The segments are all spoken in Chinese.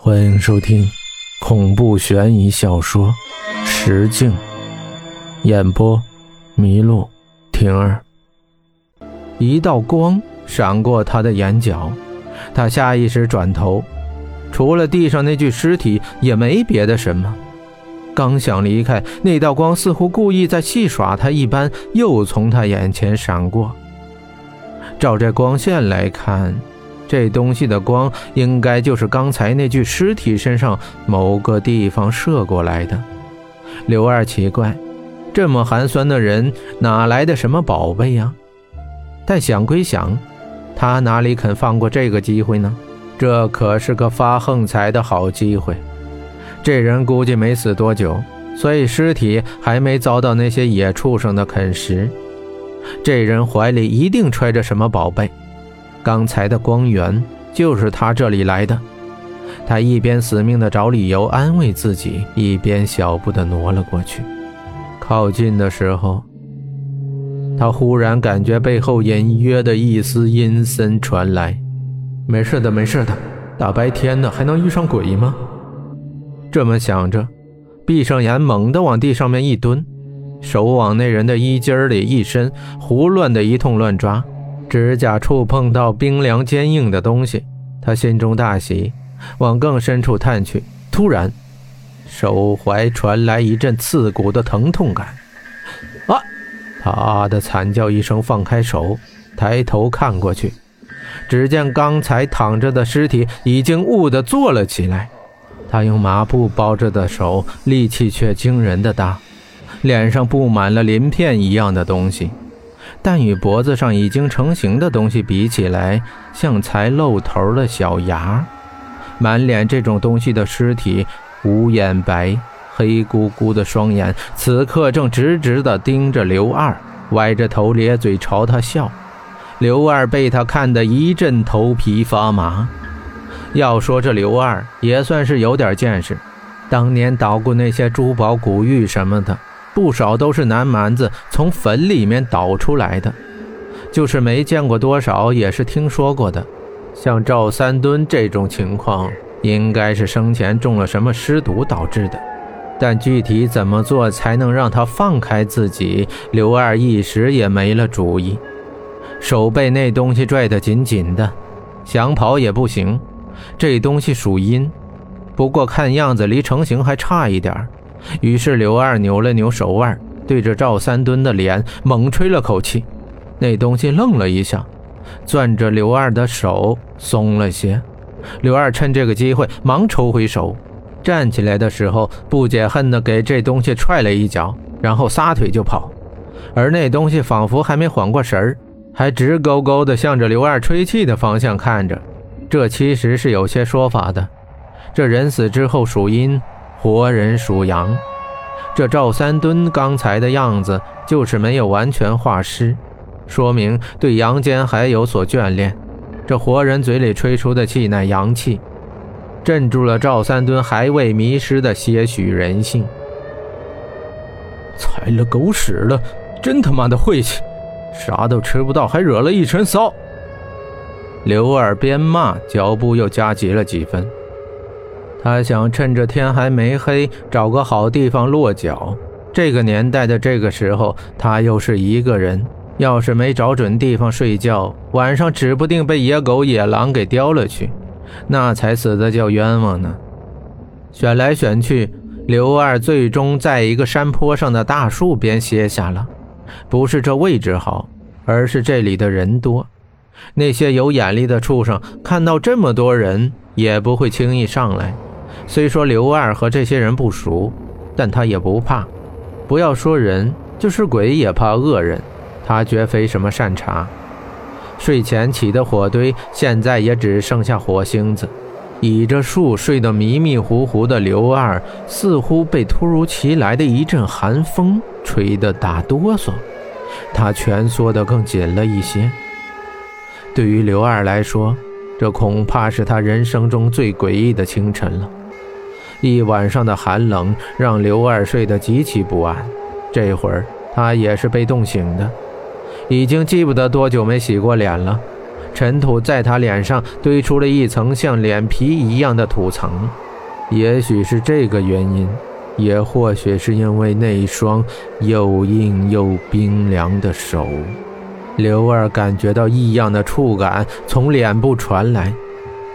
欢迎收听恐怖悬疑小说《石镜》，演播：麋鹿婷儿。一道光闪过他的眼角，他下意识转头，除了地上那具尸体，也没别的什么。刚想离开，那道光似乎故意在戏耍他一般，又从他眼前闪过。照这光线来看。这东西的光应该就是刚才那具尸体身上某个地方射过来的。刘二奇怪，这么寒酸的人哪来的什么宝贝呀？但想归想，他哪里肯放过这个机会呢？这可是个发横财的好机会。这人估计没死多久，所以尸体还没遭到那些野畜生的啃食。这人怀里一定揣着什么宝贝。刚才的光源就是他这里来的。他一边死命的找理由安慰自己，一边小步的挪了过去。靠近的时候，他忽然感觉背后隐约的一丝阴森传来。没事的，没事的，大白天的还能遇上鬼吗？这么想着，闭上眼，猛地往地上面一蹲，手往那人的衣襟里一伸，胡乱的一通乱抓。指甲触碰到冰凉坚硬的东西，他心中大喜，往更深处探去。突然，手踝传来一阵刺骨的疼痛感。啊！他啊的惨叫一声，放开手，抬头看过去，只见刚才躺着的尸体已经兀地坐了起来。他用麻布包着的手，力气却惊人的大，脸上布满了鳞片一样的东西。但与脖子上已经成型的东西比起来，像才露头的小芽。满脸这种东西的尸体，无眼白，黑咕咕的双眼，此刻正直直地盯着刘二，歪着头咧嘴朝他笑。刘二被他看得一阵头皮发麻。要说这刘二也算是有点见识，当年捣鼓那些珠宝古玉什么的。不少都是南蛮子从坟里面倒出来的，就是没见过多少，也是听说过的。像赵三墩这种情况，应该是生前中了什么尸毒导致的，但具体怎么做才能让他放开自己，刘二一时也没了主意。手被那东西拽得紧紧的，想跑也不行。这东西属阴，不过看样子离成型还差一点于是刘二扭了扭手腕，对着赵三墩的脸猛吹了口气。那东西愣了一下，攥着刘二的手松了些。刘二趁这个机会忙抽回手，站起来的时候不解恨地给这东西踹了一脚，然后撒腿就跑。而那东西仿佛还没缓过神儿，还直勾勾地向着刘二吹气的方向看着。这其实是有些说法的。这人死之后属阴。活人属羊，这赵三墩刚才的样子就是没有完全化尸，说明对阳间还有所眷恋。这活人嘴里吹出的气乃阳气，镇住了赵三墩还未迷失的些许人性。踩了狗屎了，真他妈的晦气，啥都吃不到，还惹了一身骚。刘二边骂，脚步又加急了几分。他想趁着天还没黑，找个好地方落脚。这个年代的这个时候，他又是一个人，要是没找准地方睡觉，晚上指不定被野狗、野狼给叼了去，那才死的叫冤枉呢。选来选去，刘二最终在一个山坡上的大树边歇下了。不是这位置好，而是这里的人多。那些有眼力的畜生看到这么多人，也不会轻易上来。虽说刘二和这些人不熟，但他也不怕。不要说人，就是鬼也怕恶人。他绝非什么善茬。睡前起的火堆，现在也只剩下火星子。倚着树睡得迷迷糊糊的刘二，似乎被突如其来的一阵寒风吹得打哆嗦，他蜷缩得更紧了一些。对于刘二来说，这恐怕是他人生中最诡异的清晨了。一晚上的寒冷让刘二睡得极其不安，这会儿他也是被冻醒的，已经记不得多久没洗过脸了。尘土在他脸上堆出了一层像脸皮一样的土层。也许是这个原因，也或许是因为那双又硬又冰凉的手，刘二感觉到异样的触感从脸部传来，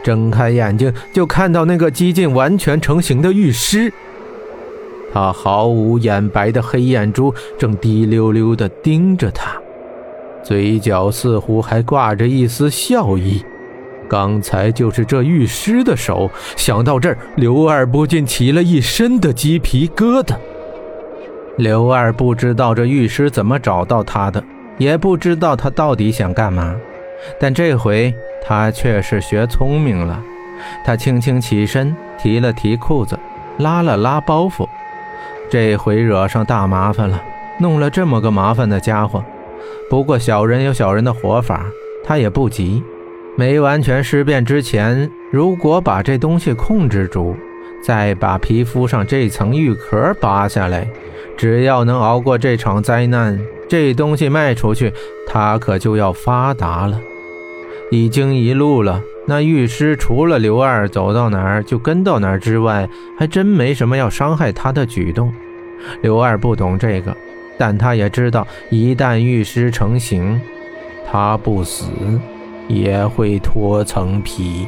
睁开眼睛就看到那个几近完全成型的玉尸。他毫无眼白的黑眼珠正滴溜溜地盯着他，嘴角似乎还挂着一丝笑意。刚才就是这玉尸的手。想到这儿，刘二不禁起了一身的鸡皮疙瘩。刘二不知道这玉尸怎么找到他的，也不知道他到底想干嘛。但这回他却是学聪明了。他轻轻起身，提了提裤子，拉了拉包袱。这回惹上大麻烦了，弄了这么个麻烦的家伙。不过小人有小人的活法，他也不急。没完全尸变之前，如果把这东西控制住，再把皮肤上这层玉壳拔下来，只要能熬过这场灾难，这东西卖出去，他可就要发达了。已经一路了，那玉师除了刘二走到哪儿就跟到哪儿之外，还真没什么要伤害他的举动。刘二不懂这个，但他也知道，一旦玉师成型，他不死。也会脱层皮。